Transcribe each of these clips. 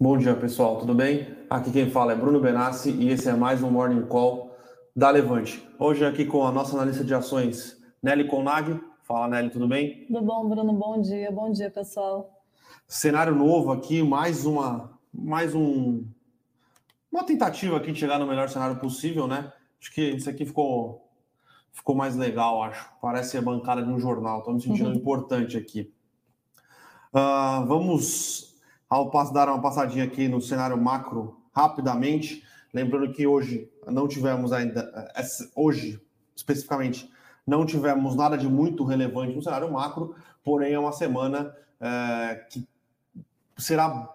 Bom dia, pessoal, tudo bem? Aqui quem fala é Bruno Benassi e esse é mais um Morning Call da Levante. Hoje aqui com a nossa analista de ações, Nelly Conag. Fala, Nelly, tudo bem? Tudo bom, Bruno? Bom dia, bom dia, pessoal. Cenário novo aqui, mais uma, mais um, uma tentativa aqui de chegar no melhor cenário possível, né? Acho que isso aqui ficou, ficou mais legal, acho. Parece a bancada de um jornal, estou me sentindo uhum. importante aqui. Uh, vamos ao dar uma passadinha aqui no cenário macro rapidamente, lembrando que hoje não tivemos ainda, eh, hoje especificamente, não tivemos nada de muito relevante no cenário macro, porém é uma semana é, que será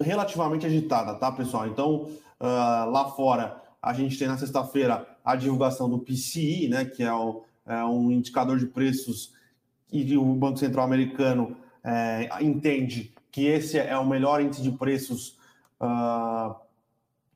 relativamente agitada, tá, pessoal? Então, uh, lá fora, a gente tem na sexta-feira a divulgação do PCI, né, que é, o, é, um indicador de preços que o Banco Central americano é, entende que esse é o melhor índice de preços uh,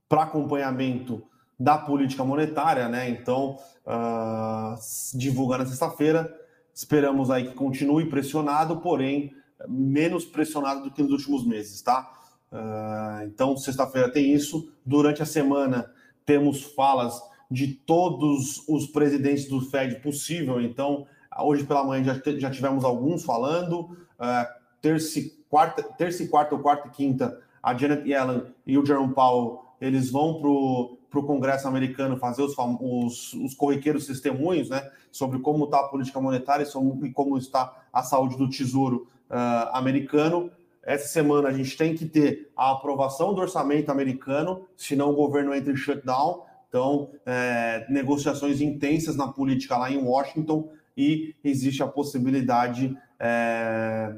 para acompanhamento da política monetária, né? Então, uh, divulga na sexta-feira. Esperamos aí que continue pressionado, porém menos pressionado do que nos últimos meses, tá? Uh, então, sexta-feira tem isso. Durante a semana temos falas de todos os presidentes do Fed possível. Então, hoje pela manhã já, já tivemos alguns falando. Uh, terça, quarta, terça e quarta ou quarta e quinta, a Janet Yellen e o Jerome Powell, eles vão para o Congresso americano fazer os, os, os corriqueiros testemunhos né, sobre como está a política monetária e como está a saúde do Tesouro uh, americano. Essa semana a gente tem que ter a aprovação do orçamento americano, senão o governo entra em shutdown. Então, é, negociações intensas na política lá em Washington e existe a possibilidade é,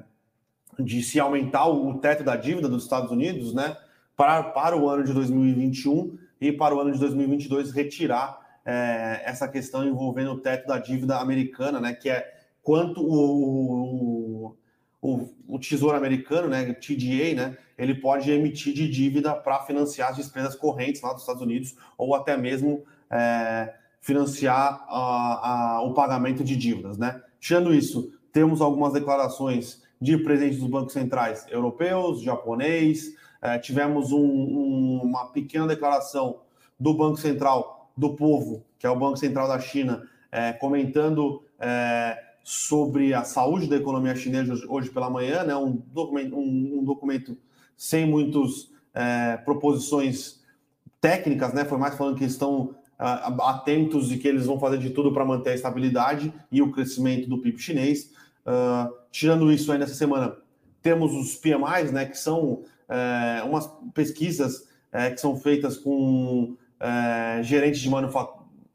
de se aumentar o teto da dívida dos Estados Unidos, né, para, para o ano de 2021 e para o ano de 2022 retirar é, essa questão envolvendo o teto da dívida americana, né, que é quanto o, o, o Tesouro Americano, né, TDA, né, ele pode emitir de dívida para financiar as despesas correntes lá dos Estados Unidos ou até mesmo é, financiar a, a, o pagamento de dívidas, né. Tirando isso, temos algumas declarações de presidentes dos bancos centrais europeus, japonês. É, tivemos um, um, uma pequena declaração do Banco Central do Povo, que é o Banco Central da China, é, comentando é, sobre a saúde da economia chinesa hoje pela manhã, né? um, documento, um, um documento sem muitas é, proposições técnicas, né? foi mais falando que estão atentos e que eles vão fazer de tudo para manter a estabilidade e o crescimento do PIB chinês. Uh, tirando isso aí nessa semana, temos os PMIs, né, que são é, umas pesquisas é, que são feitas com é, gerentes de, manufa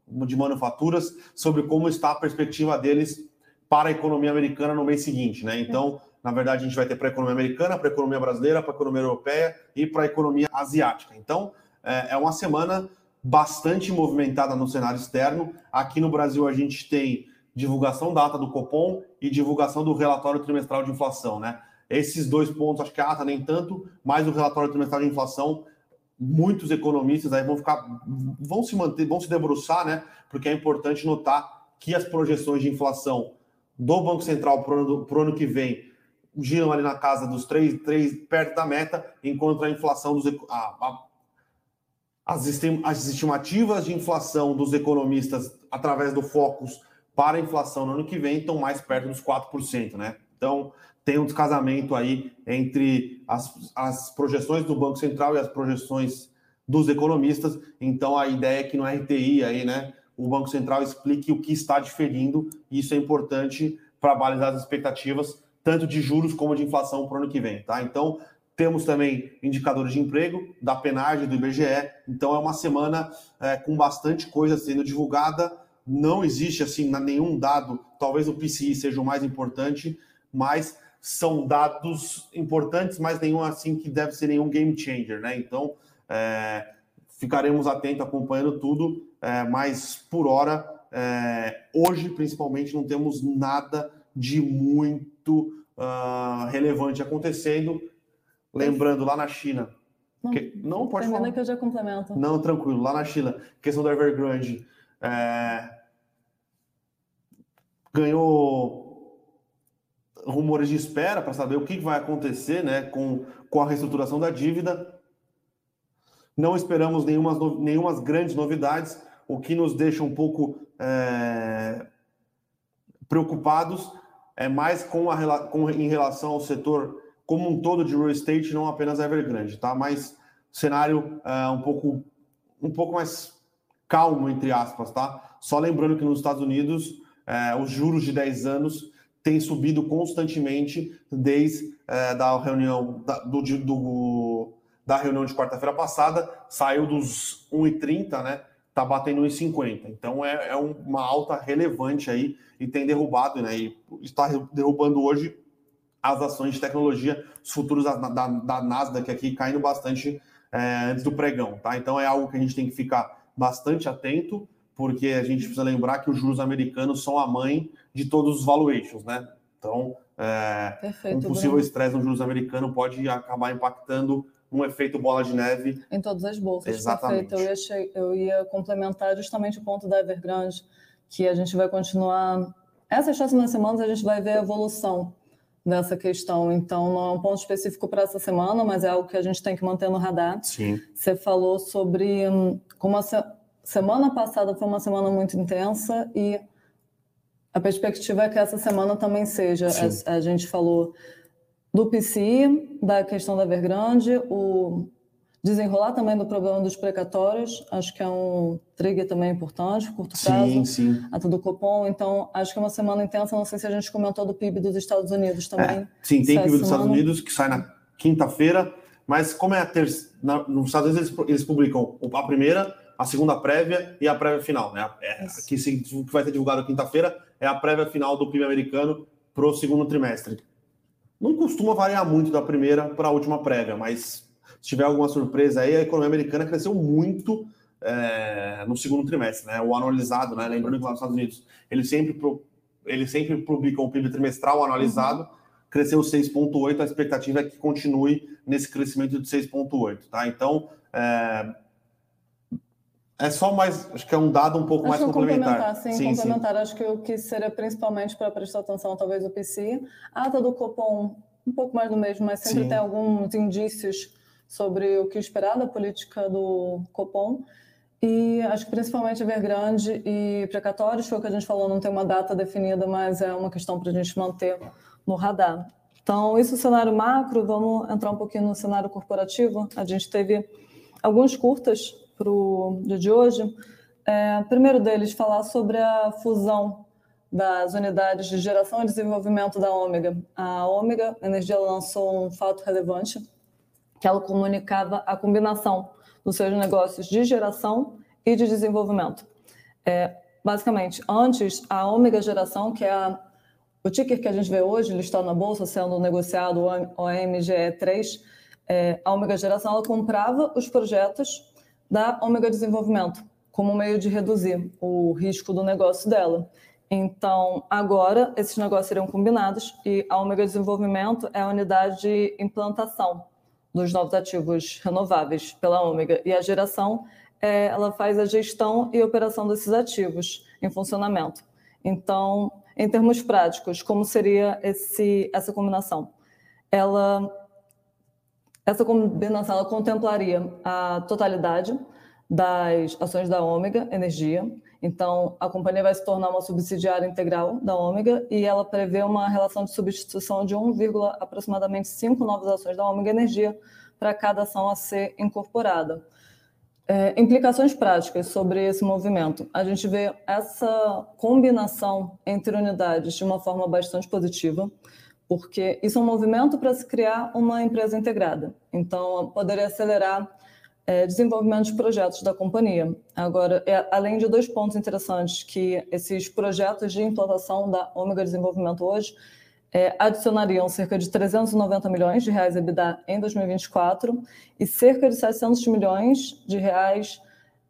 de manufaturas sobre como está a perspectiva deles para a economia americana no mês seguinte, né? Então, na verdade, a gente vai ter para a economia americana, para a economia brasileira, para a economia europeia e para a economia asiática. Então, é, é uma semana bastante movimentada no cenário externo. Aqui no Brasil, a gente tem divulgação da ata do Copom e divulgação do relatório trimestral de inflação, né? Esses dois pontos, acho que a ata nem tanto, mas o relatório trimestral de inflação, muitos economistas aí vão ficar, vão se manter, vão se debruçar, né? Porque é importante notar que as projeções de inflação do Banco Central para o ano, ano, que vem giram ali na casa dos 3, 3 perto da meta, enquanto a inflação dos a, a, as, estimativas de inflação dos economistas através do Focus para a inflação no ano que vem estão mais perto dos 4%, né? Então, tem um descasamento aí entre as, as projeções do Banco Central e as projeções dos economistas. Então, a ideia é que no RTI aí, né, o Banco Central explique o que está diferindo, e isso é importante para balizar as expectativas, tanto de juros como de inflação para o ano que vem, tá? Então, temos também indicadores de emprego da PNAD, do IBGE. Então, é uma semana é, com bastante coisa sendo divulgada não existe assim nenhum dado, talvez o PCI seja o mais importante, mas são dados importantes, mas nenhum assim que deve ser nenhum game changer, né? Então é, ficaremos atentos acompanhando tudo, é, mas por hora, é, hoje principalmente, não temos nada de muito uh, relevante acontecendo. Lembrando, lá na China. Não, que, não pode falar. que eu já complemento. Não, tranquilo. Lá na China, questão do Evergrande. É, ganhou rumores de espera para saber o que vai acontecer né, com, com a reestruturação da dívida. Não esperamos nenhumas, nenhumas grandes novidades, o que nos deixa um pouco é, preocupados é mais com a, com, em relação ao setor como um todo de real estate, não apenas Evergrande, tá? Mas cenário é, um pouco um pouco mais calmo, entre aspas, tá? Só lembrando que nos Estados Unidos é, os juros de 10 anos têm subido constantemente desde é, da reunião da, do, do, da reunião de quarta-feira passada, saiu dos 1,30, né? Tá batendo 1,50. Então é, é uma alta relevante aí e tem derrubado, né? E está derrubando hoje as ações de tecnologia, os futuros da, da, da Nasdaq aqui caindo bastante é, antes do pregão, tá? Então é algo que a gente tem que ficar bastante atento, porque a gente precisa lembrar que os juros americanos são a mãe de todos os valuations, né? Então, é, Perfeito, um possível estresse no juros americano pode acabar impactando um efeito bola de neve. Em todas as bolsas. Exatamente. Eu ia, eu ia complementar justamente o ponto da Evergrande, que a gente vai continuar. Essas próximas semanas a gente vai ver a evolução dessa questão. Então, não é um ponto específico para essa semana, mas é algo que a gente tem que manter no radar. Sim. Você falou sobre hum, como a. semana passada foi uma semana muito intensa e a perspectiva é que essa semana também seja. A, a, gente falou do PCI, da questão da Evergrande, o desenrolar também do problema dos precatórios, acho que é um trigger também importante, curto prazo. Sim, sim. A do Copom, então acho que é uma semana intensa, não sei se a gente comentou do PIB dos Estados Unidos também. É, sim, tem PIB dos Estados Unidos que sai na quinta-feira, mas como é a terça, nos Estados Unidos eles, eles, publicam a primeira, a segunda prévia e a prévia final, né? É, que, se, que vai ser divulgado quinta-feira é a prévia final do PIB americano para o segundo trimestre. Não costuma variar muito da primeira para a última prévia, mas se tiver alguma surpresa aí, a economia americana cresceu muito é, no segundo trimestre, né? O anualizado, né? Lembrando que lá nos Estados Unidos eles sempre, pro, eles sempre publicam o PIB trimestral anualizado, uhum. cresceu 6,8%, a expectativa é que continue nesse crescimento de 6,8%, tá? Então, é, é só mais, acho que é um dado um pouco acho mais complementar. complementar. Sim, sim complementar. Sim. Acho que o que seria principalmente para prestar atenção, talvez o PCI. A ata do Copom, um pouco mais do mesmo, mas sempre sim. tem alguns indícios sobre o que esperar da política do Copom. E acho que principalmente Evergrande e precatórios, foi o que a gente falou, não tem uma data definida, mas é uma questão para a gente manter no radar. Então, isso é o cenário macro, vamos entrar um pouquinho no cenário corporativo. A gente teve alguns curtas para o dia de hoje. É, primeiro deles, falar sobre a fusão das unidades de geração e desenvolvimento da Ômega. A Ômega Energia lançou um fato relevante que ela comunicava a combinação dos seus negócios de geração e de desenvolvimento. É, basicamente, antes, a Ômega Geração, que é a, o ticker que a gente vê hoje listado na bolsa, sendo negociado o OMGE3, é, a Ômega Geração ela comprava os projetos da Ômega Desenvolvimento como meio de reduzir o risco do negócio dela. Então, agora, esses negócios seriam combinados e a Ômega Desenvolvimento é a unidade de implantação dos novos ativos renováveis pela Ômega. E a geração, é, ela faz a gestão e operação desses ativos em funcionamento. Então, em termos práticos, como seria esse, essa combinação? Ela, essa combinação ela contemplaria a totalidade das ações da Ômega Energia. Então, a companhia vai se tornar uma subsidiária integral da Ômega e ela prevê uma relação de substituição de 1, aproximadamente 5 novas ações da Ômega Energia para cada ação a ser incorporada. É, implicações práticas sobre esse movimento. A gente vê essa combinação entre unidades de uma forma bastante positiva, porque isso é um movimento para se criar uma empresa integrada. Então, poderia acelerar é, desenvolvimento de projetos da companhia. Agora, é, além de dois pontos interessantes, que esses projetos de implantação da Ômega Desenvolvimento hoje é, adicionariam cerca de 390 milhões de reais EBITDA em 2024 e cerca de 700 milhões de reais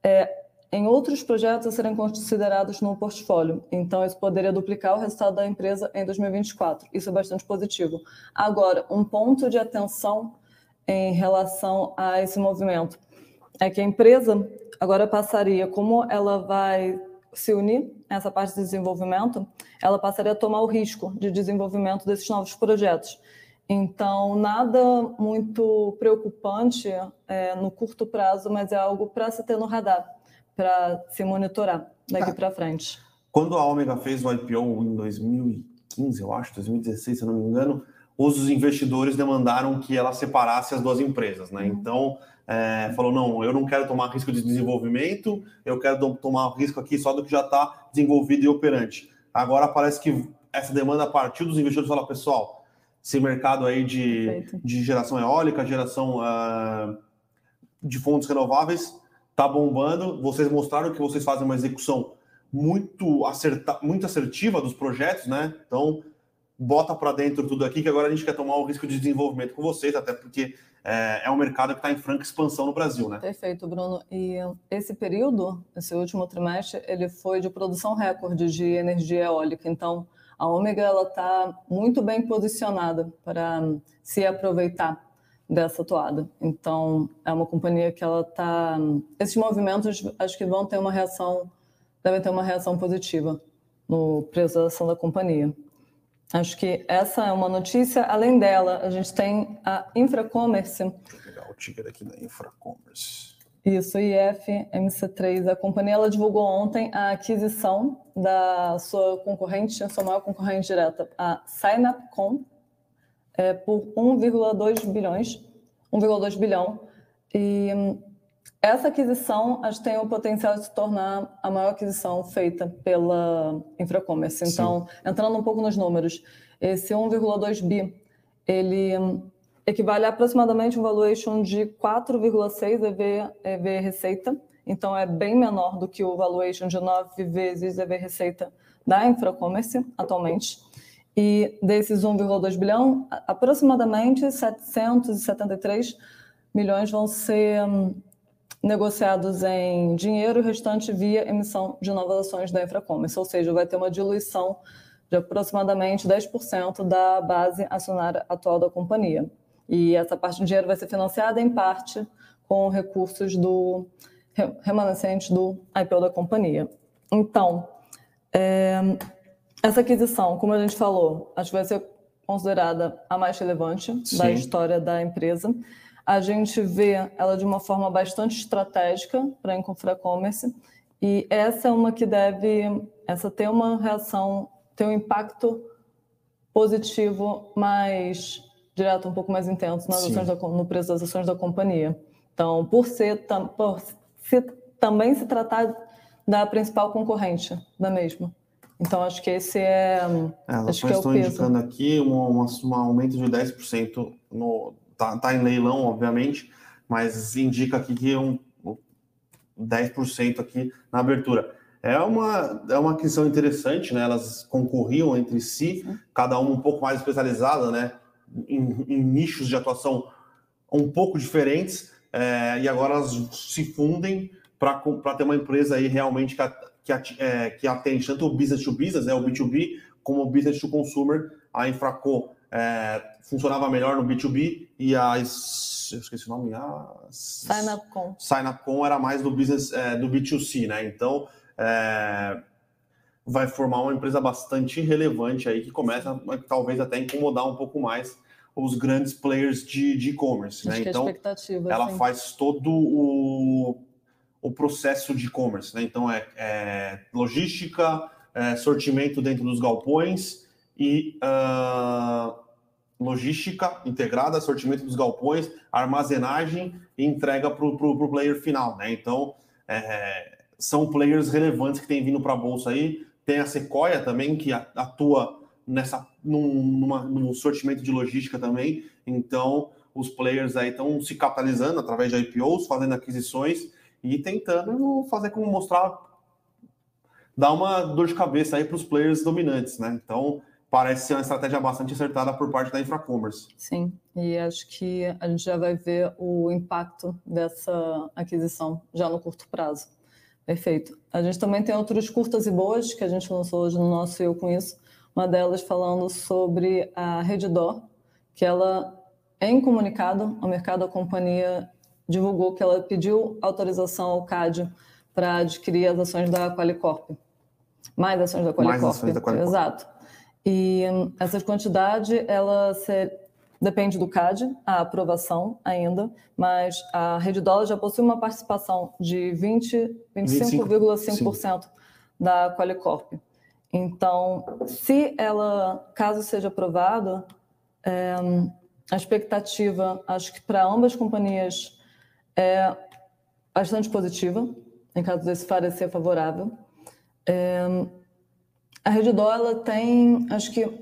é, em outros projetos a serem considerados no portfólio. Então, isso poderia duplicar o resultado da empresa em 2024. Isso é bastante positivo. Agora, um ponto de atenção em relação a esse movimento é que a empresa agora passaria, como ela vai se unir a essa parte de desenvolvimento, ela passaria a tomar o risco de desenvolvimento desses novos projetos. Então, nada muito preocupante é, no curto prazo, mas é algo para se ter no radar, para se monitorar daqui ah, para frente. Quando a Omega fez o IPO em 2015, eu acho, 2016, se eu não me engano, os investidores demandaram que ela separasse as duas empresas, né? Uhum. Então, é, falou, não, eu não quero tomar risco de desenvolvimento, eu quero tomar risco aqui só do que já está desenvolvido e operante. Agora parece que essa demanda partiu dos investidores fala, pessoal, esse mercado aí de, de geração eólica, geração uh, de fontes renováveis, está bombando. Vocês mostraram que vocês fazem uma execução muito, acerta, muito assertiva dos projetos, né? Então, bota para dentro tudo aqui, que agora a gente quer tomar o risco de desenvolvimento com vocês, até porque é, é um mercado que está em franca expansão no Brasil, né? Perfeito, Bruno. E esse período, esse último trimestre, ele foi de produção recorde de energia eólica. Então, a Ômega está muito bem posicionada para se aproveitar dessa toada. Então, é uma companhia que ela está. Esses movimentos acho que vão ter uma reação, devem ter uma reação positiva no preço da ação da companhia. Acho que essa é uma notícia. Além dela, a gente tem a Infracommerce. Pegar o ticker aqui da Infracommerce. Isso, IF MC3. A companhia ela divulgou ontem a aquisição da sua concorrente, a sua maior concorrente direta, a Synapcom, é, por 1,2 bilhões, 1,2 bilhão. E hum, essa aquisição acho que tem o potencial de se tornar a maior aquisição feita pela Infracommerce. Então, Sim. entrando um pouco nos números, esse 1,2 bi, ele hum, equivale a aproximadamente um valuation de 4,6 EV, EV receita, então é bem menor do que o valuation de 9 vezes EV receita da Infracommerce atualmente. E desses 1,2 bilhão, aproximadamente 773 milhões vão ser hum, negociados em dinheiro o restante via emissão de novas ações da Infracommerce, ou seja, vai ter uma diluição de aproximadamente 10% da base acionária atual da companhia. E essa parte do dinheiro vai ser financiada em parte com recursos do remanescente do IPO da companhia. Então, é, essa aquisição, como a gente falou, acho que vai ser considerada a mais relevante Sim. da história da empresa. A gente vê ela de uma forma bastante estratégica para a Infracommerce e essa é uma que deve essa ter uma reação, ter um impacto positivo mais direto um pouco mais intenso nas ações da, no preço das ações da companhia. Então, por ser, por se, também se tratar da principal concorrente da mesma. Então, acho que esse é. é acho que é estão indicando aqui um, um, um, aumento de 10%. No, tá, tá em leilão, obviamente, mas indica aqui que um 10% aqui na abertura. É uma, é uma aquisição interessante, né? Elas concorriam entre si, cada uma um pouco mais especializada, né? em, em nichos de atuação um pouco diferentes, é, e agora elas se fundem para ter uma empresa aí realmente que, que, é, que atende tanto o business to business, né, o B2B, como o business to consumer. A Infraco é, funcionava melhor no B2B e a eu esqueci o nome, a Synapcom. Synapcom era mais do business é, do B2C, né? Então é, vai formar uma empresa bastante relevante aí que começa talvez até incomodar um pouco mais os grandes players de e-commerce, né? É então, ela sim. faz todo o, o processo de e-commerce, né? Então é, é logística, é, sortimento dentro dos galpões e uh, logística integrada, sortimento dos galpões, armazenagem e entrega para o player final, né? Então é, são players relevantes que têm vindo para a bolsa aí tem a Sequoia também, que atua nessa, num, numa, num sortimento de logística também. Então, os players aí estão se capitalizando através de IPOs, fazendo aquisições e tentando fazer como mostrar, dar uma dor de cabeça aí para os players dominantes, né? Então, parece ser uma estratégia bastante acertada por parte da Infracommerce. Sim, e acho que a gente já vai ver o impacto dessa aquisição já no curto prazo. Perfeito. A gente também tem outros curtas e boas que a gente lançou hoje no nosso Eu Com Isso. Uma delas falando sobre a Redditor, que ela, em comunicado ao mercado, a companhia divulgou que ela pediu autorização ao CAD para adquirir as ações da Qualicorp. Mais ações da Qualicorp. Mais ações da Qualicorp. Exato. E essa quantidade, ela ser, depende do CAD, a aprovação ainda, mas a Rede Dólar já possui uma participação de 25,5% da Qualicorp. Então, se ela, caso seja aprovada, é, a expectativa, acho que para ambas as companhias é bastante positiva, em caso desse parecer favorável. É, a Rede Dólar tem, acho que, ela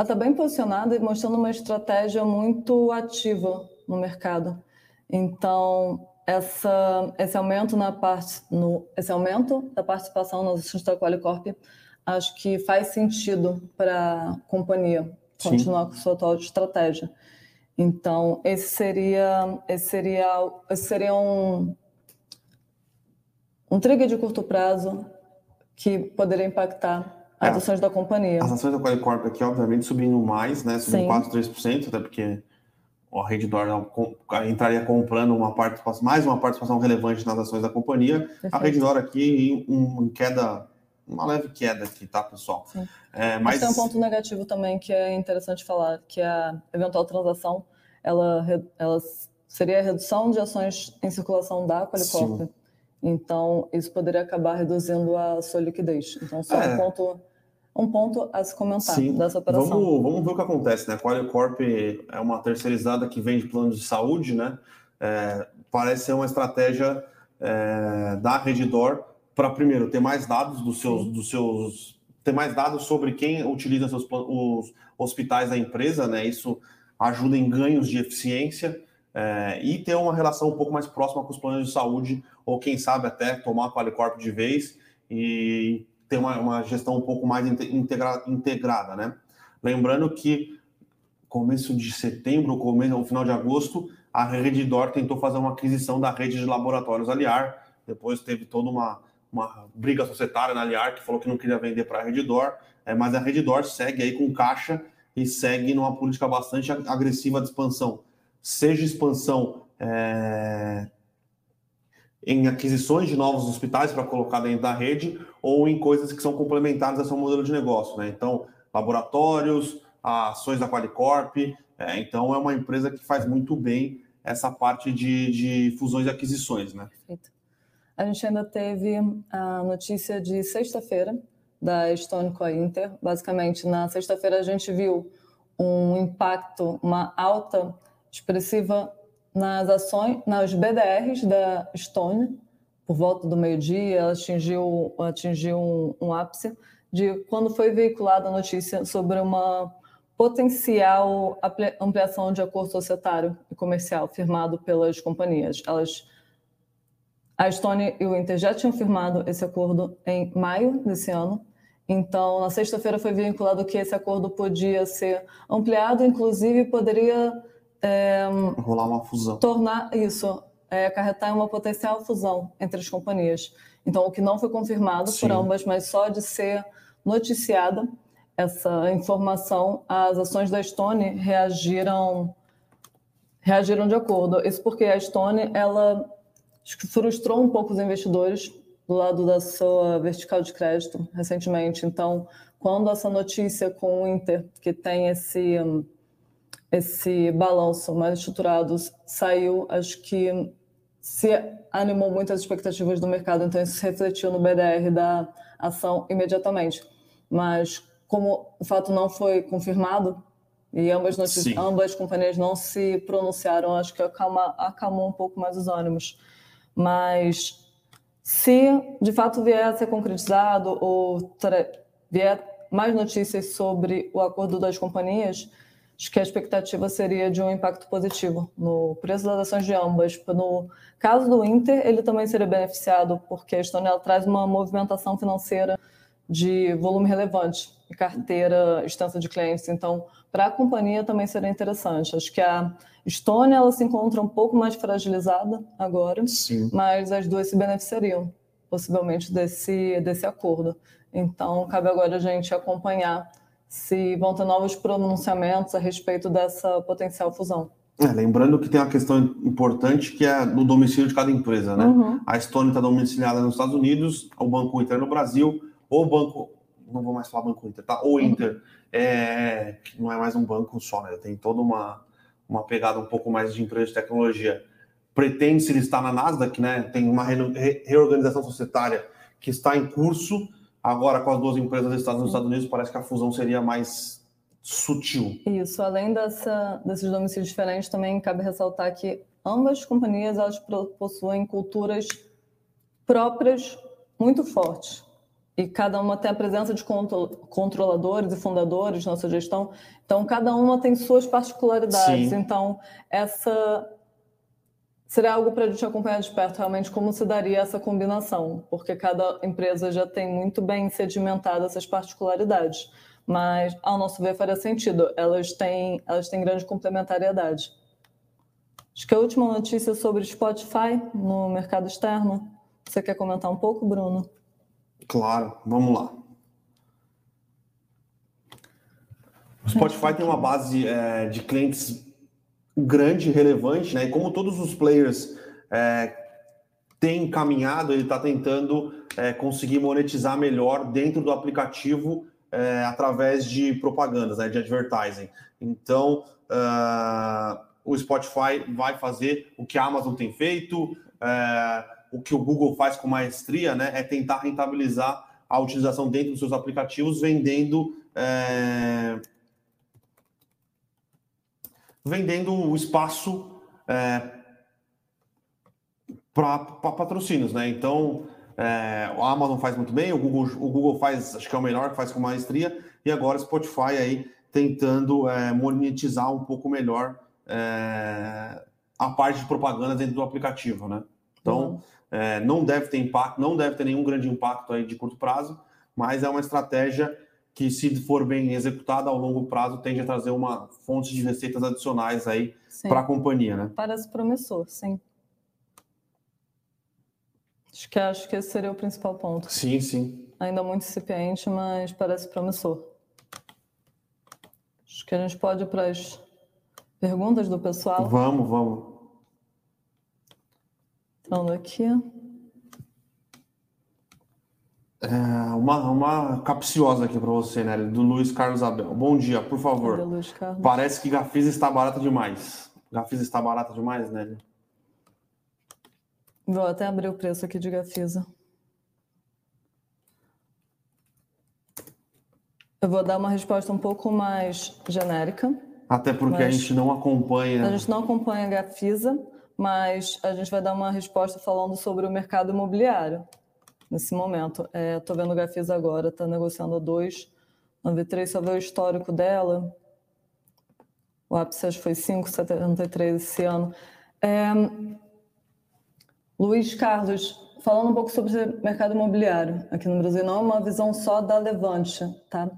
está bem posicionada e mostrando uma estratégia muito ativa no mercado. Então, essa, esse aumento na parte, no, esse aumento da participação nas ações da Qualicorp, acho que faz sentido para a companhia continuar Sim. com sua atual estratégia. Então, esse seria, esse seria, esse seria um, um trigger de curto prazo que poderia impactar as é, ações da companhia. As ações da Qualicorp aqui, obviamente, subindo mais, né? Subindo 4, 3%, até porque a Rede Dor entraria comprando uma participação, mais uma participação relevante nas ações da companhia. Perfeito. A Rede Dor aqui em, em, queda, uma leve queda aqui, tá, pessoal? É, mas... mas tem um ponto negativo também que é interessante falar, que é a eventual transação, ela, ela seria a redução de ações em circulação da Qualicorp. Então, isso poderia acabar reduzindo a sua liquidez. Então, só é. um ponto um ponto a se comentar Sim. dessa operação. Vamos, vamos ver o que acontece, né? A Qualicorp é uma terceirizada que vende planos de saúde, né? É, parece ser uma estratégia é, da Redditor para, primeiro, ter mais dados dos seus, dos seus. ter mais dados sobre quem utiliza seus, os hospitais da empresa, né? Isso ajuda em ganhos de eficiência. É, e ter uma relação um pouco mais próxima com os planos de saúde, ou quem sabe até tomar a Qualicorp de vez e ter uma, uma gestão um pouco mais integra, integrada, né? Lembrando que começo de setembro, começo, no final de agosto, a Redditor tentou fazer uma aquisição da rede de laboratórios Aliar, depois teve toda uma, uma briga societária na Aliar, que falou que não queria vender para a Redditor, é, mas a Redditor segue aí com caixa e segue numa política bastante agressiva de expansão, seja expansão é, em aquisições de novos hospitais para colocar dentro da rede ou em coisas que são complementares ao seu modelo de negócio, né? Então, laboratórios, ações da Qualicorp, é, então é uma empresa que faz muito bem essa parte de, de fusões e aquisições, né? Perfeito. A gente ainda teve a notícia de sexta-feira da Stone com a Inter. Basicamente, na sexta-feira a gente viu um impacto, uma alta expressiva nas ações, nas BDRs da Stone, por volta do meio-dia, ela atingiu, atingiu um, um, ápice de quando foi veiculada a notícia sobre uma potencial ampliação de acordo societário e comercial firmado pelas companhias. Elas, a Stone e o Inter já tinham firmado esse acordo em maio desse ano, então, na sexta-feira foi vinculado que esse acordo podia ser ampliado, inclusive poderia é, rolar uma fusão. Tornar isso, é, acarretar uma potencial fusão entre as companhias. Então, o que não foi confirmado Sim. por ambas, mas só de ser noticiada essa informação, as ações da Stone reagiram reagiram de acordo. Isso porque a Stone ela frustrou um pouco os investidores do lado da sua vertical de crédito recentemente. Então, quando essa notícia com o Inter, que tem esse esse balanço mais estruturado saiu, acho que se animou muito as expectativas do mercado, então isso se refletiu no BDR da ação imediatamente. Mas como o fato não foi confirmado e ambas, ambas companhias não se pronunciaram, acho que acalma, acalmou um pouco mais os ânimos. Mas se de fato vier a ser concretizado ou vier mais notícias sobre o acordo das companhias, acho que a expectativa seria de um impacto positivo no preço das ações de ambas. No caso do Inter, ele também seria beneficiado, porque a Estônia traz uma movimentação financeira de volume relevante e carteira extensa de clientes. Então, para a companhia também seria interessante. Acho que a Estônia ela se encontra um pouco mais fragilizada agora, Sim. mas as duas se beneficiariam possivelmente desse, desse acordo. Então, cabe agora a gente acompanhar se vão ter novos pronunciamentos a respeito dessa potencial fusão. É, lembrando que tem uma questão importante que é no domicílio de cada empresa, né? Uhum. A Estônia está domiciliada nos Estados Unidos, o Banco Inter no Brasil, ou o Banco não vou mais falar Banco Inter, tá? O Inter é, que não é mais um banco só, né? Tem toda uma, uma pegada um pouco mais de empresa de tecnologia. Pretende se listar na Nasdaq, né? Tem uma re, reorganização societária que está em curso. Agora, com as duas empresas listadas nos Estados Unidos, parece que a fusão seria mais sutil. Isso, além dessa, desses domicílios diferentes, também cabe ressaltar que ambas companhias elas possuem culturas próprias muito fortes. E cada uma tem a presença de controladores e fundadores na sua gestão. Então, cada uma tem suas particularidades. Sim. Então, essa seria algo para a gente acompanhar de perto realmente como se daria essa combinação, porque cada empresa já tem muito bem sedimentadas essas particularidades. Mas, ao nosso ver, faria sentido. Elas têm, elas têm grande complementariedade. Acho que a última notícia sobre Spotify no mercado externo. Você quer comentar um pouco, Bruno? Claro, vamos lá. O Spotify tem uma base é, de clientes grande, relevante, né? E como todos os players é, têm caminhado, ele está tentando é, conseguir monetizar melhor dentro do aplicativo é, através de propagandas, né, de advertising. Então, uh, o Spotify vai fazer o que a Amazon tem feito, é, o que o Google faz com maestria, né, é tentar rentabilizar a utilização dentro dos seus aplicativos, vendendo é, vendendo o espaço é, para patrocínios, né? Então, é, a Amazon faz muito bem, o Google, o Google faz, acho que é o melhor, faz com maestria, e agora o Spotify aí tentando é, monetizar um pouco melhor é, a parte de propaganda dentro do aplicativo, né? Então, uhum. É, não deve ter impacto, não deve ter nenhum grande impacto aí de curto prazo, mas é uma estratégia que, se for bem executada ao longo prazo, tende a trazer uma fonte de receitas adicionais aí para a companhia, né? Parece promissor, sim. Acho que acho que esse seria o principal ponto. Sim, sim. Ainda muito incipiente, mas parece promissor. Acho que a gente pode ir para as Perguntas do pessoal? Vamos, vamos. Falando aqui. É, uma, uma capciosa aqui para você, né? Do Luiz Carlos Abel. Bom dia, por favor. Luiz Carlos? Parece que Gafisa está barata demais. Gafisa está barata demais, né? Vou até abrir o preço aqui de Gafisa. Eu vou dar uma resposta um pouco mais genérica. Até porque a gente não acompanha. A gente não acompanha a Gafisa, mas a gente vai dar uma resposta falando sobre o mercado imobiliário nesse momento. Estou é, vendo a Gafisa agora, está negociando a 2,93, só ver o histórico dela. O ápice acho que foi 5,73 esse ano. É, Luiz Carlos, falando um pouco sobre o mercado imobiliário aqui no Brasil, não é uma visão só da Levante, tá?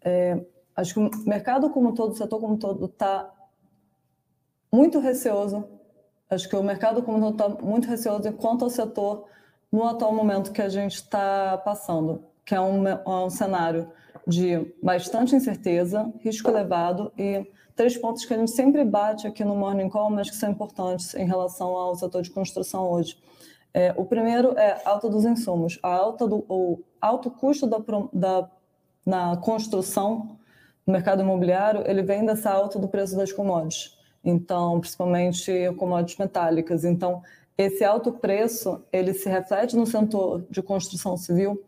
É, Acho que o mercado como todo, o setor como todo, está muito receoso. Acho que o mercado como está muito receoso quanto ao setor no atual momento que a gente está passando, que é um, é um cenário de bastante incerteza, risco elevado e três pontos que a gente sempre bate aqui no Morning Call, mas que são importantes em relação ao setor de construção hoje. É, o primeiro é a alta dos insumos, a alta do o alto custo da, da na construção no mercado imobiliário, ele vem dessa alta do preço das commodities. Então, principalmente commodities metálicas. Então, esse alto preço, ele se reflete no setor de construção civil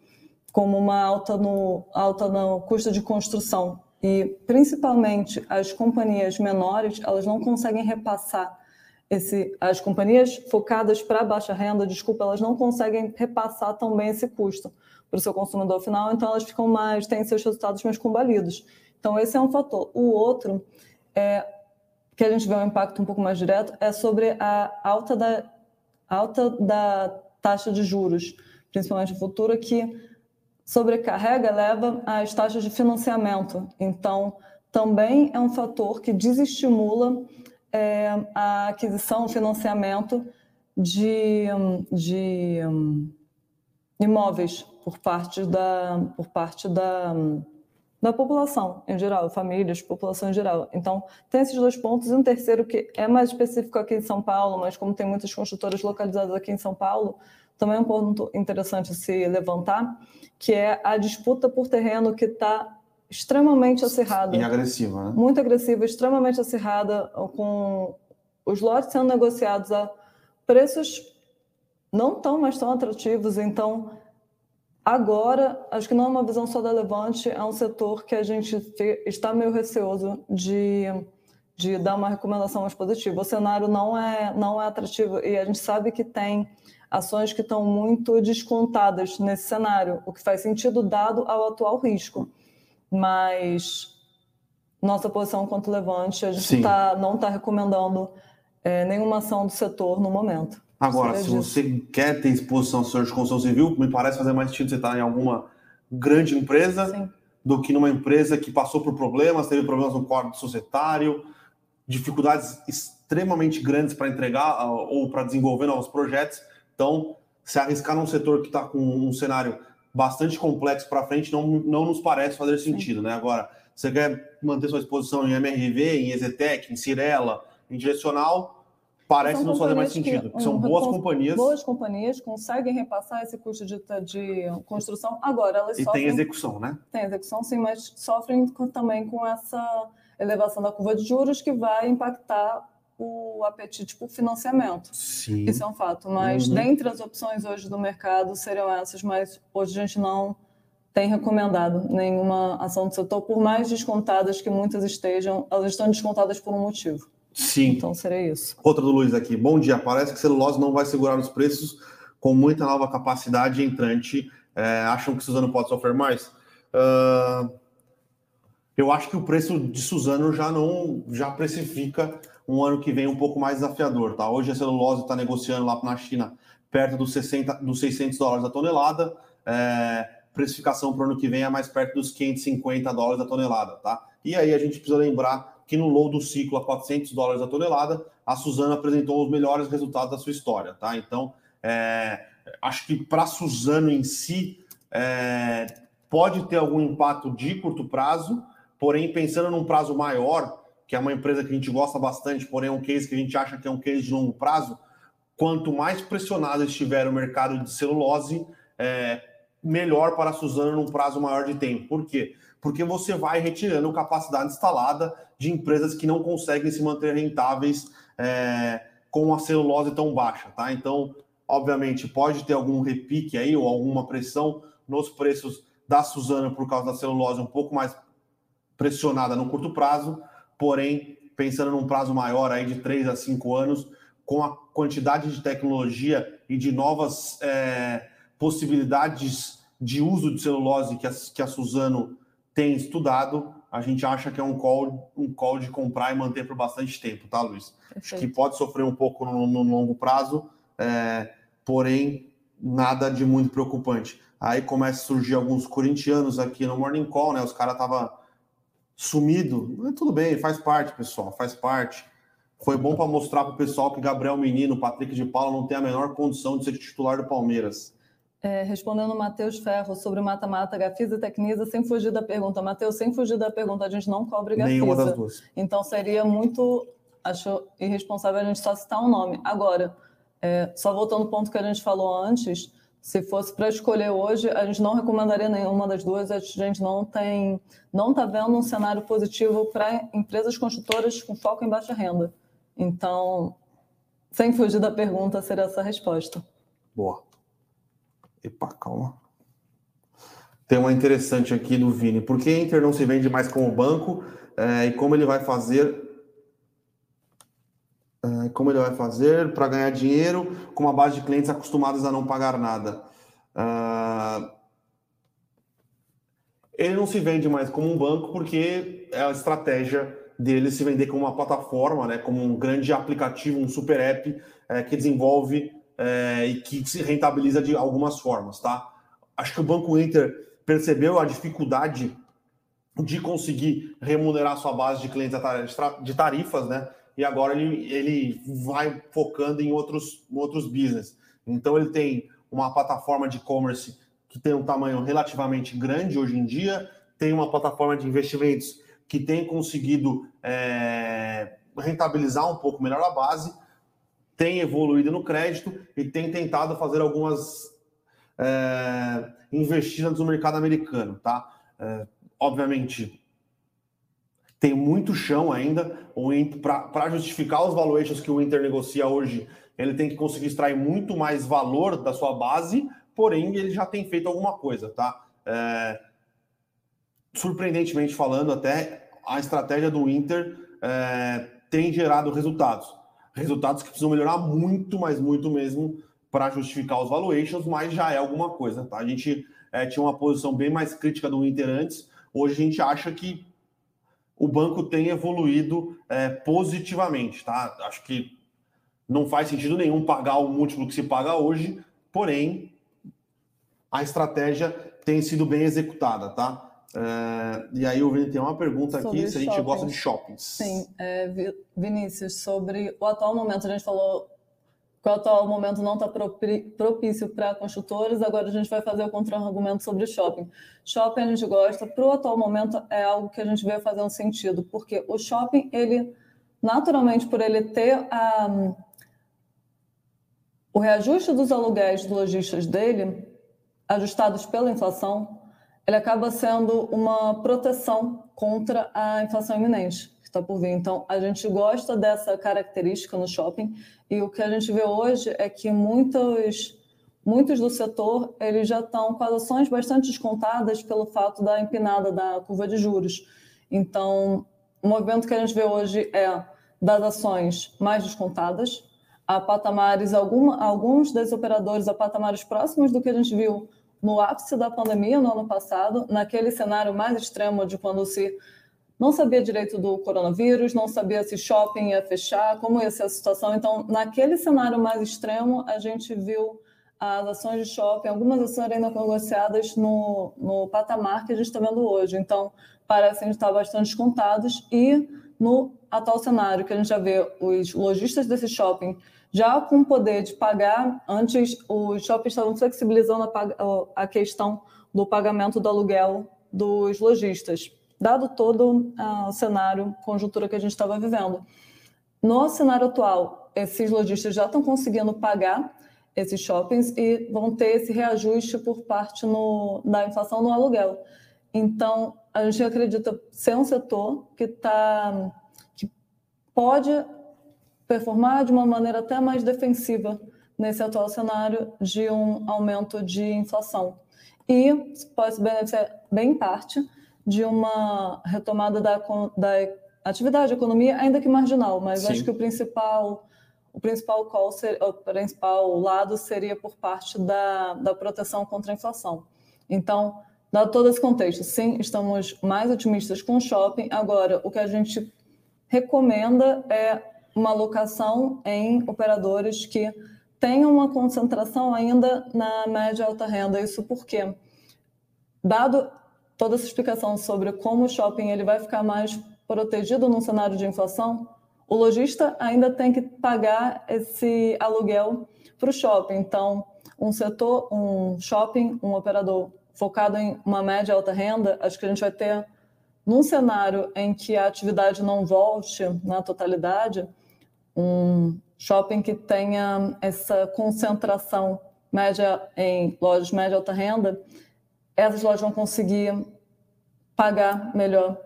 como uma alta no, alta no custo de construção. E, principalmente, as companhias menores, elas não conseguem repassar esse, as companhias focadas para baixa renda, desculpa, elas não conseguem repassar tão bem esse custo para o seu consumidor final, então elas ficam mais, têm seus resultados mais combalidos. Então, esse é um fator. O outro, é, que a gente vê um impacto um pouco mais direto, é sobre a alta da, alta da taxa de juros, principalmente futura, que sobrecarrega, leva às taxas de financiamento. Então, também é um fator que desestimula é, a aquisição, o financiamento de, de um, imóveis por parte da, por parte da, da população em geral, famílias, população em geral. Então, tem esses dois pontos. E um terceiro que é mais específico aqui em São Paulo, mas como tem muitas construtoras localizadas aqui em São Paulo, também é um ponto interessante se levantar, que é a disputa por terreno que está extremamente acirrada. E agressiva, né? Muito agressiva, extremamente acirrada, com os lotes sendo negociados a preços não tão mais tão atrativos. Então, agora, acho que não é uma visão só da Levante, é um setor que a gente está meio receoso de, de dar uma recomendação mais positiva. O cenário não é, não é atrativo e a gente sabe que tem ações que estão muito descontadas nesse cenário, o que faz sentido dado ao atual risco mas nossa posição quanto levante, a gente tá, não está recomendando é, nenhuma ação do setor no momento. Agora, se você quer ter exposição ao setor de construção civil, me parece fazer mais sentido você estar em alguma grande empresa Sim. do que numa empresa que passou por problemas, teve problemas no quadro societário, dificuldades extremamente grandes para entregar ou para desenvolver novos projetos. Então, se arriscar num setor que está com um cenário bastante complexo para frente não, não nos parece fazer sentido, Sim. né? Agora, você quer manter sua exposição em MRV, em Exetec, em Cirela, em Direcional, parece não fazer mais sentido. Que, são um, boas companhias. Boas companhias conseguem repassar esse custo de, de construção. Agora, elas e sofrem... tem execução, né? Tem execução, sim, mas sofrem também com essa elevação da curva de juros que vai impactar o apetite por financiamento. Sim. Isso é um fato. Mas uhum. dentre as opções hoje do mercado seriam essas, mas hoje a gente não tem recomendado nenhuma ação do setor, por mais descontadas que muitas estejam, elas estão descontadas por um motivo. Sim. Então seria isso. Outra do Luiz aqui. Bom dia. Parece que celulose não vai segurar os preços com muita nova capacidade entrante. É, acham que Suzano pode sofrer mais? Uh, eu acho que o preço de Suzano já não já precifica um ano que vem um pouco mais desafiador, tá? Hoje a celulose está negociando lá na China perto dos, 60, dos 600 dólares a tonelada, é, precificação para o ano que vem é mais perto dos 550 dólares a tonelada, tá? E aí a gente precisa lembrar que no low do ciclo a 400 dólares a tonelada, a Suzano apresentou os melhores resultados da sua história, tá? Então, é, acho que para a Suzano em si, é, pode ter algum impacto de curto prazo, porém, pensando num prazo maior, que é uma empresa que a gente gosta bastante, porém é um case que a gente acha que é um case de longo prazo, quanto mais pressionado estiver o mercado de celulose, é, melhor para a Suzano num prazo maior de tempo. Por quê? Você vai retirando capacidade instalada de empresas que não conseguem se manter rentáveis é, com a celulose tão baixa, tá? Então, obviamente, pode ter algum repique aí ou alguma pressão nos preços da Suzano por causa da celulose um pouco mais pressionada no curto prazo, porém, pensando num prazo maior aí de 3 a 5 anos, com a quantidade de tecnologia e de novas é, possibilidades de uso de celulose que a, que a Suzano tem estudado, a gente acha que é um call, um call de comprar e manter por bastante tempo, tá, Luiz? Perfeito. Acho que pode sofrer um pouco no, no longo prazo, é, porém, nada de muito preocupante. Aí começa a surgir alguns corintianos aqui no Morning Call, né? Os caras estavam sumido. Mas tudo bem, faz parte, pessoal, faz parte. Foi bom para mostrar para o pessoal que Gabriel Menino, Patrick de Paula não tem a menor condição de ser titular do Palmeiras. É, respondendo o Matheus Ferro sobre mata-mata, Gafisa e Tecnisa, sem fugir da pergunta. Matheus, sem fugir da pergunta, a gente não cobre Gafisa. Nenhuma das duas. Então seria muito, acho irresponsável a gente só citar um nome. Agora, é, só voltando ao ponto que a gente falou antes, se fosse para escolher hoje, a gente não recomendaria nenhuma das duas. A gente não tem, não está vendo um cenário positivo para empresas construtoras com foco em baixa renda. Então, sem fugir da pergunta, seria essa a resposta. Boa. Epa, calma. Tem uma interessante aqui do Vini. Por que Inter não se vende mais como banco é, e como ele vai fazer é, como ele vai fazer para ganhar dinheiro com uma base de clientes acostumados a não pagar nada. Uh, ele não se vende mais como um banco porque é a estratégia dele se vender como uma plataforma, né, como um grande aplicativo, um super app é, que desenvolve é, e que se rentabiliza de algumas formas, tá? Acho que o Banco Inter percebeu a dificuldade de conseguir remunerar sua base de clientes de tarifas, né? e agora ele, ele vai focando em outros, outros business. Então ele tem uma plataforma de e-commerce que tem um tamanho relativamente grande hoje em dia, tem uma plataforma de investimentos que tem conseguido é, rentabilizar um pouco melhor a base, tem evoluído no crédito e tem tentado fazer algumas é, investidas no mercado americano, tá? É, obviamente, tem muito chão ainda para justificar os valuations que o Inter negocia hoje. Ele tem que conseguir extrair muito mais valor da sua base, porém ele já tem feito alguma coisa, tá? É, surpreendentemente falando, até a estratégia do Inter é, tem gerado resultados. Resultados que precisam melhorar muito, mas muito mesmo, para justificar os valuations, mas já é alguma coisa, tá? A gente é, tinha uma posição bem mais crítica do Inter antes, hoje a gente acha que o banco tem evoluído é, positivamente, tá? Acho que não faz sentido nenhum pagar o múltiplo que se paga hoje, porém a estratégia tem sido bem executada, tá? É, e aí o Vini tem uma pergunta sobre aqui, se a gente gosta de shoppings. Sim, é, Vinícius, sobre o atual momento, a gente falou que o atual momento não está propício para construtores, agora a gente vai fazer o contra-argumento sobre shopping. Shopping a gente gosta, para o atual momento é algo que a gente vê fazendo sentido, porque o shopping, ele, naturalmente, por ele ter a, o reajuste dos aluguéis dos lojistas dele, ajustados pela inflação, ele acaba sendo uma proteção contra a inflação iminente que está por vir. Então, a gente gosta dessa característica no shopping e o que a gente vê hoje é que muitos, muitos do setor eles já estão com as ações bastante descontadas pelo fato da empinada da curva de juros. Então, o movimento que a gente vê hoje é das ações mais descontadas, a patamares, alguma, alguns desses operadores a patamares próximos do que a gente viu no ápice da pandemia no ano passado, naquele cenário mais extremo de quando se não sabia direito do coronavírus, não sabia se shopping ia fechar, como ia ser a situação. Então, naquele cenário mais extremo, a gente viu as ações de shopping, algumas ações ainda negociadas no, no patamar que a gente está vendo hoje. Então, parecem estar bastante descontados. E no atual cenário, que a gente já vê os lojistas desse shopping já com o poder de pagar, antes os shoppings estavam flexibilizando a, questão do pagamento do aluguel dos lojistas, dado todo uh, o cenário, conjuntura que a gente estava vivendo. No cenário atual, esses lojistas já estão conseguindo pagar esses shoppings e vão ter esse reajuste por parte no, da inflação no aluguel. Então, a gente acredita ser um setor que, tá, que pode performar de uma maneira até mais defensiva nesse atual cenário de um aumento de inflação. E pode se beneficiar bem parte de uma retomada da, da atividade, economia, ainda que marginal, mas Sim. acho que o principal o principal call ser, o principal lado seria por parte da, da proteção contra a inflação. Então, dado todo esse contexto, sim, estamos mais otimistas com o shopping. Agora, o que a gente recomenda é uma alocação em operadores que tenham uma concentração ainda na média alta renda. Isso porque, dado toda essa explicação sobre como o shopping ele vai ficar mais protegido num cenário de inflação, o lojista ainda tem que pagar esse aluguel para o shopping. Então, um setor, um shopping, um operador focado em uma média alta renda, acho que a gente vai ter, num cenário em que a atividade não volte na totalidade, um shopping que tenha essa concentração média em lojas média alta renda, essas lojas vão conseguir pagar melhor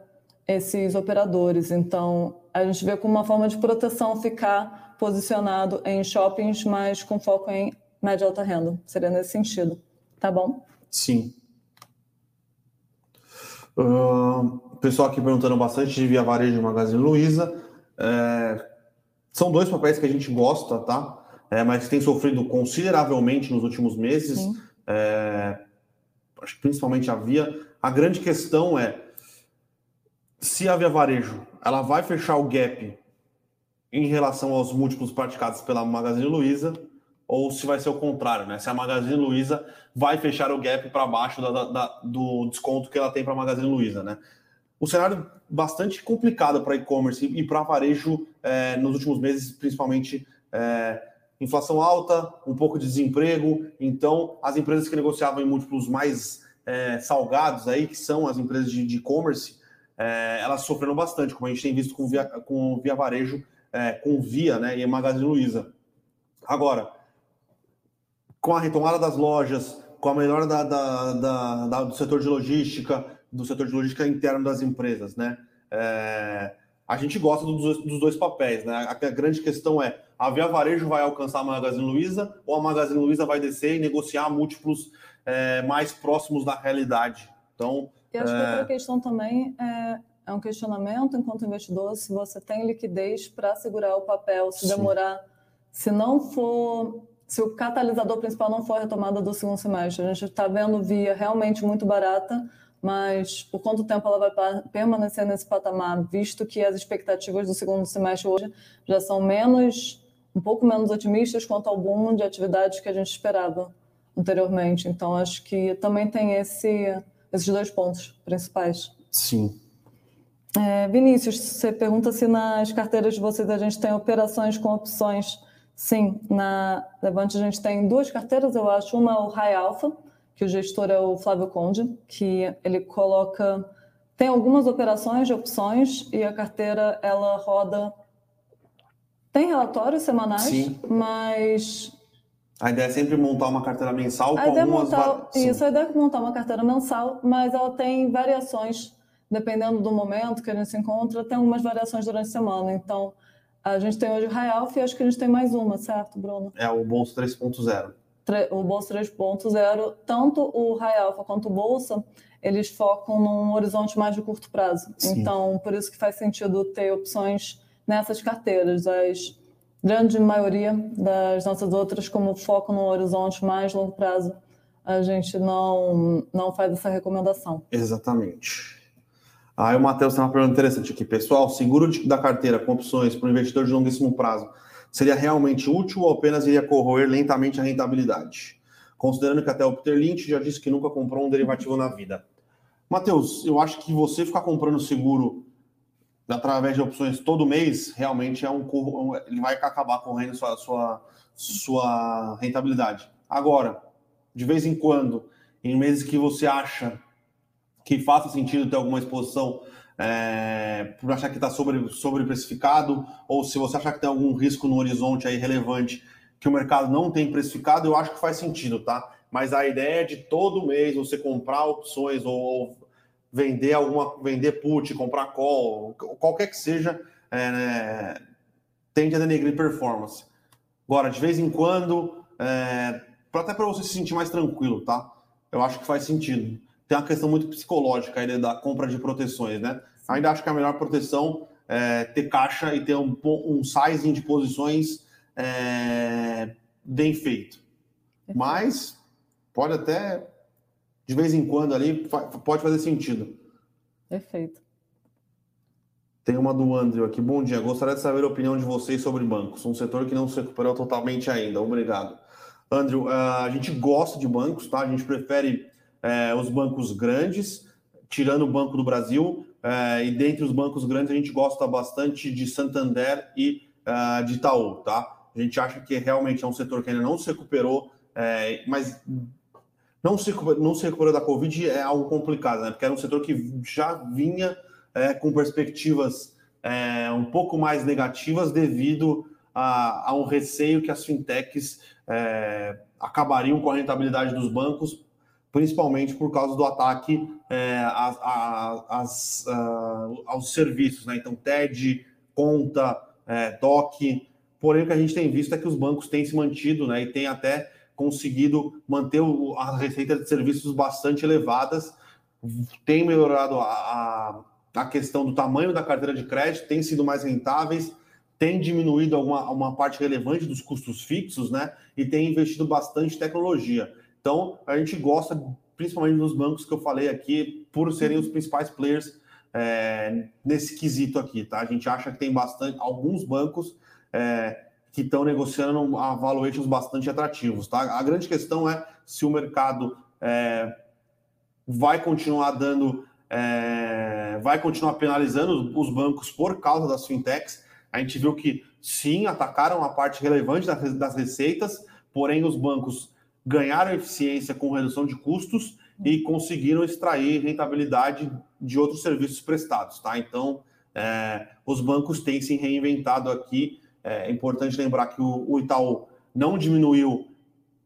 esses operadores. Então, a gente vê como uma forma de proteção ficar posicionado em shoppings, mas com foco em média alta renda. Seria nesse sentido. Tá bom? Sim. Uh, pessoal aqui perguntando bastante de Via Varejo e Magazine Luiza. É, são dois papéis que a gente gosta, tá? É, mas tem sofrido consideravelmente nos últimos meses. É, acho que principalmente a Via. A grande questão é se a Via Varejo ela vai fechar o gap em relação aos múltiplos praticados pela Magazine Luiza ou se vai ser o contrário, né? Se a Magazine Luiza vai fechar o gap para baixo da, da, do desconto que ela tem para a Magazine Luiza, né? O cenário bastante complicado para e-commerce e para varejo é, nos últimos meses, principalmente é, inflação alta, um pouco de desemprego. Então, as empresas que negociavam em múltiplos mais é, salgados aí, que são as empresas de e-commerce, é, elas sofreram bastante, como a gente tem visto com Via, com via Varejo, é, com Via né, e Magazine Luiza. Agora, com a retomada das lojas, com a melhora da, da, da, do setor de logística, do setor de logística interno das empresas, né? É, a gente gosta dos, dos, dois papéis, né? A, grande questão é: a Via Varejo vai alcançar a Magazine Luiza ou a Magazine Luiza vai descer e negociar múltiplos é, mais próximos da realidade? Então. E acho é... que outra questão também é, é um questionamento enquanto investidor se você tem liquidez para segurar o papel, se Sim. demorar, se não for se o catalisador principal não for a retomada do segundo semestre. A gente está vendo via realmente muito barata, mas por quanto tempo ela vai permanecer nesse patamar, visto que as expectativas do segundo semestre hoje já são menos, um pouco menos otimistas quanto ao boom de atividades que a gente esperava anteriormente. Então, acho que também tem esse, esses dois pontos principais. Sim. É, Vinícius, você pergunta se nas carteiras de vocês a gente tem operações com opções Sim, na Levante a gente tem duas carteiras, eu acho. Uma é o High Alpha, que o gestor é o Flávio Conde, que ele coloca. Tem algumas operações de opções e a carteira ela roda. Tem relatórios semanais, Sim. mas. A ideia é sempre montar uma carteira mensal a com ideia é algumas... montar, Isso, a ideia é montar uma carteira mensal, mas ela tem variações, dependendo do momento que a gente se encontra, tem algumas variações durante a semana. Então, a gente tem hoje o High Alpha e acho que a gente tem mais uma, certo, Bruno? É o Bolsa 3.0. O Bolsa 3.0, tanto o High Alpha quanto o Bolsa, eles focam num horizonte mais de curto prazo. Sim. Então, por isso que faz sentido ter opções nessas carteiras. As grande maioria das nossas outras, como foco no horizonte mais longo prazo, a gente não, não faz essa recomendação. Exatamente. Aí o Matheus tem uma pergunta interessante aqui. Pessoal, seguro da carteira com opções para o investidor de longuíssimo prazo seria realmente útil ou apenas iria corroer lentamente a rentabilidade? Considerando que até o Peter Lynch já disse que nunca comprou um derivativo na vida. Matheus, eu acho que você ficar comprando seguro através de opções todo mês realmente é um ele vai acabar correndo sua, sua, sua rentabilidade. Agora, de vez em quando, em meses que você acha que faça sentido ter alguma exposição é, por achar que está sobre, sobreprecificado, ou se você achar que tem algum risco no horizonte aí relevante que o mercado não tem precificado, eu acho que faz sentido, tá? Mas a ideia de todo mês você comprar opções ou vender alguma, vender put, comprar call, qualquer que seja, é, né, tende a denegrir performance. Agora, de vez em quando, é, até para você se sentir mais tranquilo, tá? Eu acho que faz sentido tem uma questão muito psicológica aí da compra de proteções, né? Ainda acho que a melhor proteção é ter caixa e ter um, um sizing de posições é, bem feito. Mas pode até, de vez em quando ali, pode fazer sentido. Perfeito. Tem uma do Andrew aqui. Bom dia. Gostaria de saber a opinião de vocês sobre bancos. Um setor que não se recuperou totalmente ainda. Obrigado. Andrew, a gente gosta de bancos, tá? A gente prefere é, os bancos grandes, tirando o Banco do Brasil, é, e dentre os bancos grandes a gente gosta bastante de Santander e uh, de Itaú, tá? A gente acha que realmente é um setor que ainda não se recuperou, é, mas não se, não se recuperou da Covid é algo complicado, né? Porque era um setor que já vinha é, com perspectivas é, um pouco mais negativas devido a, a, um receio que as fintechs é, acabariam com a rentabilidade dos bancos principalmente por causa do ataque é, a, a, as, a, aos serviços, né? Então, TED, conta, é, DOC. Porém, o que a gente tem visto é que os bancos têm se mantido, né? E têm até conseguido manter o, a receita de serviços bastante elevadas, tem melhorado a, a, questão do tamanho da carteira de crédito, tem sido mais rentáveis, tem diminuído alguma uma parte relevante dos custos fixos, né? E tem investido bastante em tecnologia. Então, a gente gosta, principalmente dos bancos que eu falei aqui, por serem os principais players é, nesse quesito aqui, tá? A gente acha que tem bastante, alguns bancos é, que estão negociando a valuations bastante atrativos, tá? A grande questão é se o mercado é, vai continuar dando, é, vai continuar penalizando os bancos por causa das fintechs. A gente viu que sim, atacaram a parte relevante das receitas, porém os bancos ganharam eficiência com redução de custos e conseguiram extrair rentabilidade de outros serviços prestados, tá? Então, é, os bancos têm se reinventado aqui. É importante lembrar que o, o Itaú não diminuiu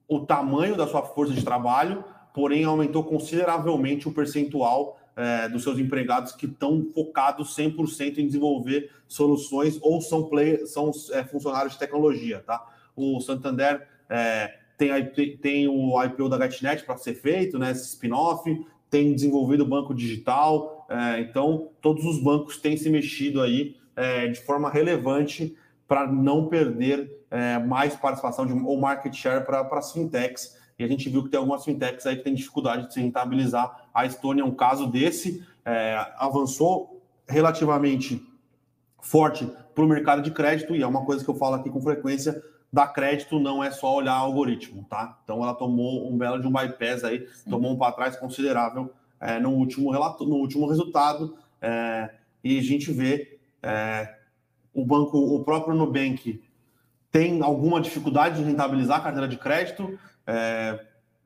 o tamanho da sua força de trabalho, porém aumentou consideravelmente o percentual é, dos seus empregados que estão focados 100% em desenvolver soluções ou são, play, são é, funcionários de tecnologia, tá? O Santander é, tem, tem o IPO da GetNet para ser feito, né? Esse spin-off, tem desenvolvido o banco digital, é, então todos os bancos têm se mexido aí é, de forma relevante para não perder é, mais participação de, ou market share para as fintechs. E a gente viu que tem algumas fintechs aí que têm dificuldade de se rentabilizar. A Estônia é um caso desse, é, avançou relativamente forte para o mercado de crédito, e é uma coisa que eu falo aqui com frequência, dar crédito não é só olhar algoritmo, tá? Então ela tomou um belo de um bypass aí, Sim. tomou um para trás considerável é, no, último relato, no último resultado, é, e a gente vê é, o banco, o próprio Nubank tem alguma dificuldade de rentabilizar a carteira de crédito, é,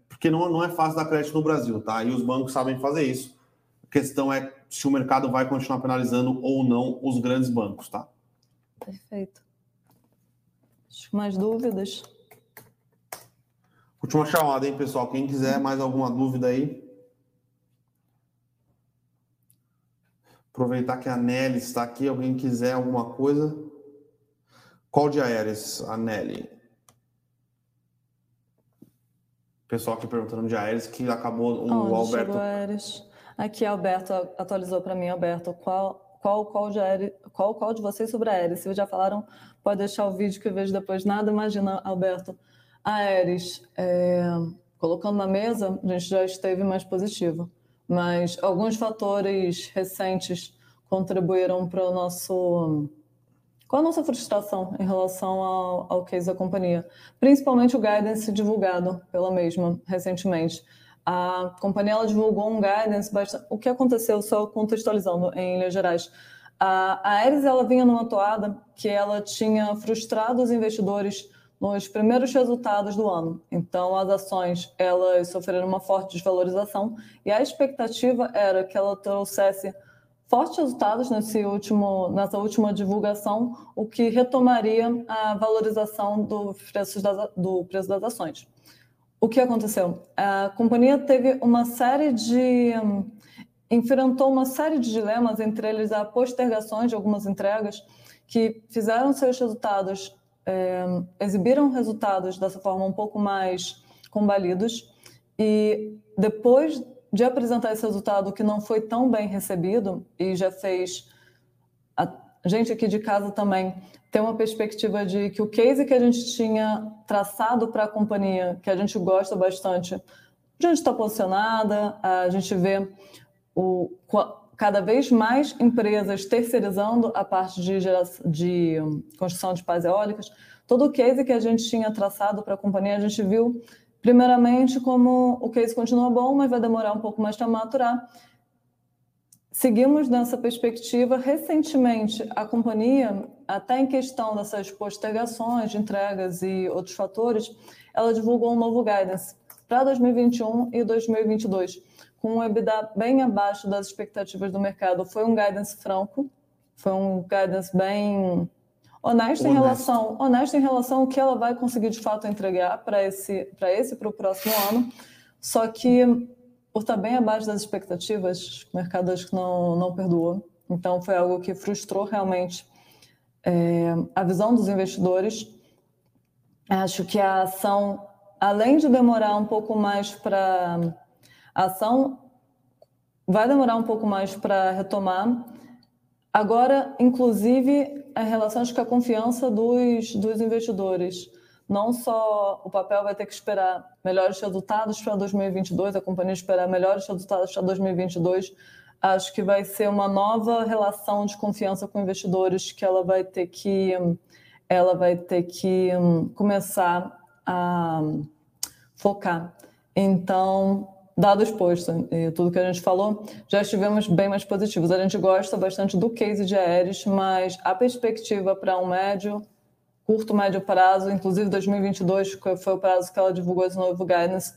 porque não, não é fácil dar crédito no Brasil, tá? E os bancos sabem fazer isso. A questão é se o mercado vai continuar penalizando ou não os grandes bancos, tá? Perfeito. Mais dúvidas? Última chamada, hein, pessoal? Quem quiser mais alguma dúvida aí. Aproveitar que a Nelly está aqui. Alguém quiser alguma coisa? Qual de Aéreas, a Nelly? Pessoal aqui perguntando de Aéreas, que acabou o Onde Alberto. Aqui, Alberto atualizou para mim, Alberto. Qual, qual, qual, de Aéreas, qual, de vocês sobre a Aéreas? Se já falaram pode deixar o vídeo que eu vejo depois. Nada, imagina, Alberto. A Aeres, é, colocando na mesa, a gente já esteve mais positivo, mas alguns fatores recentes contribuíram para o nosso com a nossa frustração em relação ao, ao case da companhia, principalmente o guidance divulgado pela mesma recentemente. A companhia ela divulgou um guidance bastante... O que aconteceu, só contextualizando em linhas gerais, a, a Ares ela vinha numa toada que ela tinha frustrado os investidores nos primeiros resultados do ano. Então, as ações elas sofreram uma forte desvalorização e a expectativa era que ela trouxesse fortes resultados nesse último, nessa última divulgação, o que retomaria a valorização do preço das, do preço das ações. O que aconteceu? A companhia teve uma série de enfrentou uma série de dilemas, entre eles a postergações de algumas entregas, que fizeram seus resultados, é, exibiram resultados dessa forma um pouco mais combalidos, e depois de apresentar esse resultado que não foi tão bem recebido e já fez gente aqui de casa também ter uma perspectiva de que o case que a gente tinha traçado para a companhia, que a gente gosta bastante, a gente está posicionada, a gente vê o, cada vez mais empresas terceirizando a parte de, geração, de construção de pás eólicas. Todo o case que a gente tinha traçado para a companhia, a gente viu, primeiramente, como o case continua bom, mas vai demorar um pouco mais para maturar. Seguimos nessa perspectiva. Recentemente, a companhia, até em questão dessas postergações de entregas e outros fatores, ela divulgou um novo guidance para 2021 e 2022 com um EBITDA bem abaixo das expectativas do mercado. Foi um guidance franco, foi um guidance bem honesto, honesto. em relação honesto em relação ao que ela vai conseguir de fato entregar para esse para esse para o próximo ano. Só que por estar bem abaixo das expectativas, o mercado acho que não não perdoou. Então foi algo que frustrou realmente é, a visão dos investidores. Acho que a ação, além de demorar um pouco mais para a ação vai demorar um pouco mais para retomar. Agora, inclusive, a relação com a confiança dos, dos investidores. Não só o papel vai ter que esperar melhores resultados para 2022, a companhia esperar melhores resultados para 2022. Acho que vai ser uma nova relação de confiança com investidores que ela vai ter que ela vai ter que hum, começar a focar. Então, dado exposto e tudo que a gente falou, já estivemos bem mais positivos. A gente gosta bastante do case de Aeres, mas a perspectiva para um médio, curto, médio prazo, inclusive 2022, que foi o prazo que ela divulgou esse novo guidance,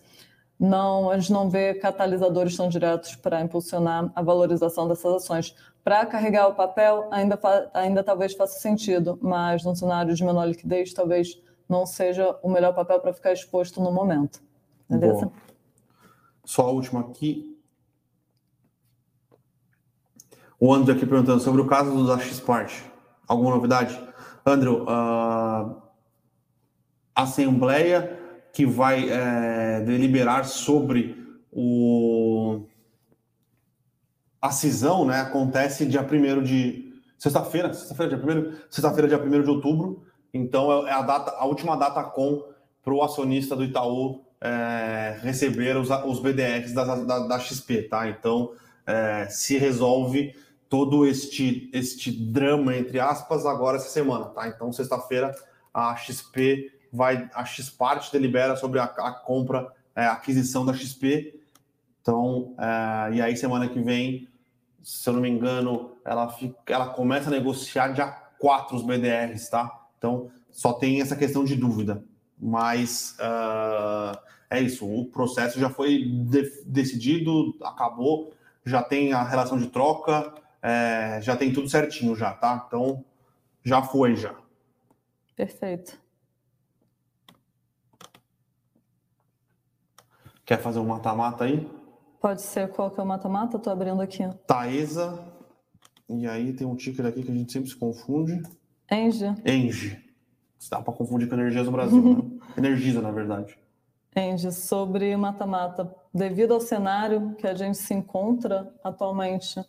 não, a gente não vê catalisadores tão diretos para impulsionar a valorização dessas ações. Para carregar o papel, ainda, ainda talvez faça sentido, mas num cenário de menor liquidez, talvez não seja o melhor papel para ficar exposto no momento. Beleza? Boa. Só a última aqui. O André aqui perguntando sobre o caso da Xpart. Alguma novidade? Andrew, a Assembleia que vai é, deliberar sobre o... a cisão, né? Acontece dia 1 de. Sexta-feira, sexta-feira, dia 1 sexta-feira, dia 1 de outubro. Então é, é a, data, a última data com para o acionista do Itaú é, receber os, os BDRs da, da, da XP, tá? Então é, se resolve todo este, este drama, entre aspas, agora essa semana, tá? Então, sexta-feira, a XP vai, a Xpart delibera sobre a, a compra, é, a aquisição da XP. Então, é, e aí semana que vem, se eu não me engano, ela, fica, ela começa a negociar dia 4 os BDRs, tá? Então, só tem essa questão de dúvida. Mas uh, é isso, o processo já foi de, decidido, acabou, já tem a relação de troca, é, já tem tudo certinho já, tá? Então, já foi já. Perfeito. Quer fazer um mata-mata aí? Pode ser. Qual que é o mata-mata? Tô abrindo aqui. Taesa. E aí tem um ticker aqui que a gente sempre se confunde. Engie. Engie. Dá para confundir com Energias do Brasil, né? Energisa, na verdade. Engie, sobre mata-mata. Devido ao cenário que a gente se encontra atualmente,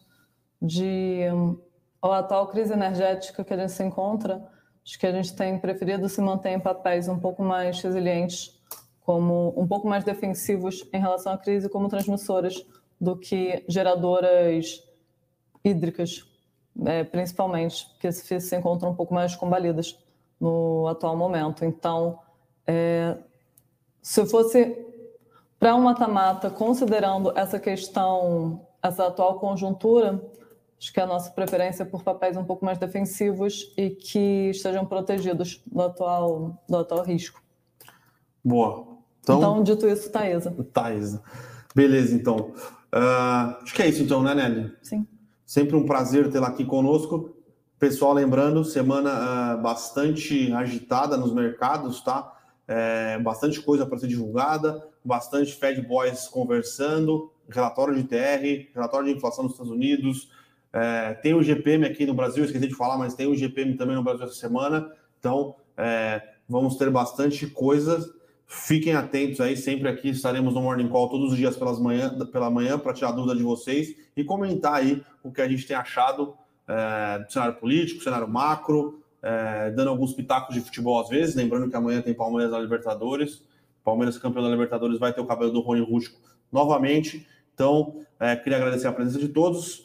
de a atual crise energética que a gente se encontra, acho que a gente tem preferido se manter em papéis um pouco mais resilientes, como um pouco mais defensivos em relação à crise, como transmissoras, do que geradoras hídricas, é, principalmente, que se, encontram um pouco mais combalidas no atual momento. Então, é, se fosse para um mata-mata, considerando essa questão, essa atual conjuntura, Acho que a nossa preferência é por papéis um pouco mais defensivos e que estejam protegidos do atual, do atual risco. Boa. Então, então dito isso, Thaisa. Thaisa. Beleza, então. Uh, acho que é isso, então, né, Nelly? Sim. Sempre um prazer tê-la aqui conosco. Pessoal, lembrando, semana uh, bastante agitada nos mercados, tá? É, bastante coisa para ser divulgada, bastante Fed Boys conversando, relatório de TR, relatório de inflação nos Estados Unidos, é, tem o GPM aqui no Brasil, esqueci de falar, mas tem o GPM também no Brasil essa semana. Então, é, vamos ter bastante coisa. Fiquem atentos aí, sempre aqui estaremos no Morning Call todos os dias pelas manhã, pela manhã para tirar dúvida de vocês e comentar aí o que a gente tem achado é, do cenário político, cenário macro, é, dando alguns pitacos de futebol às vezes. Lembrando que amanhã tem Palmeiras da Libertadores. Palmeiras campeão da Libertadores vai ter o cabelo do Rony Rústico novamente. Então, é, queria agradecer a presença de todos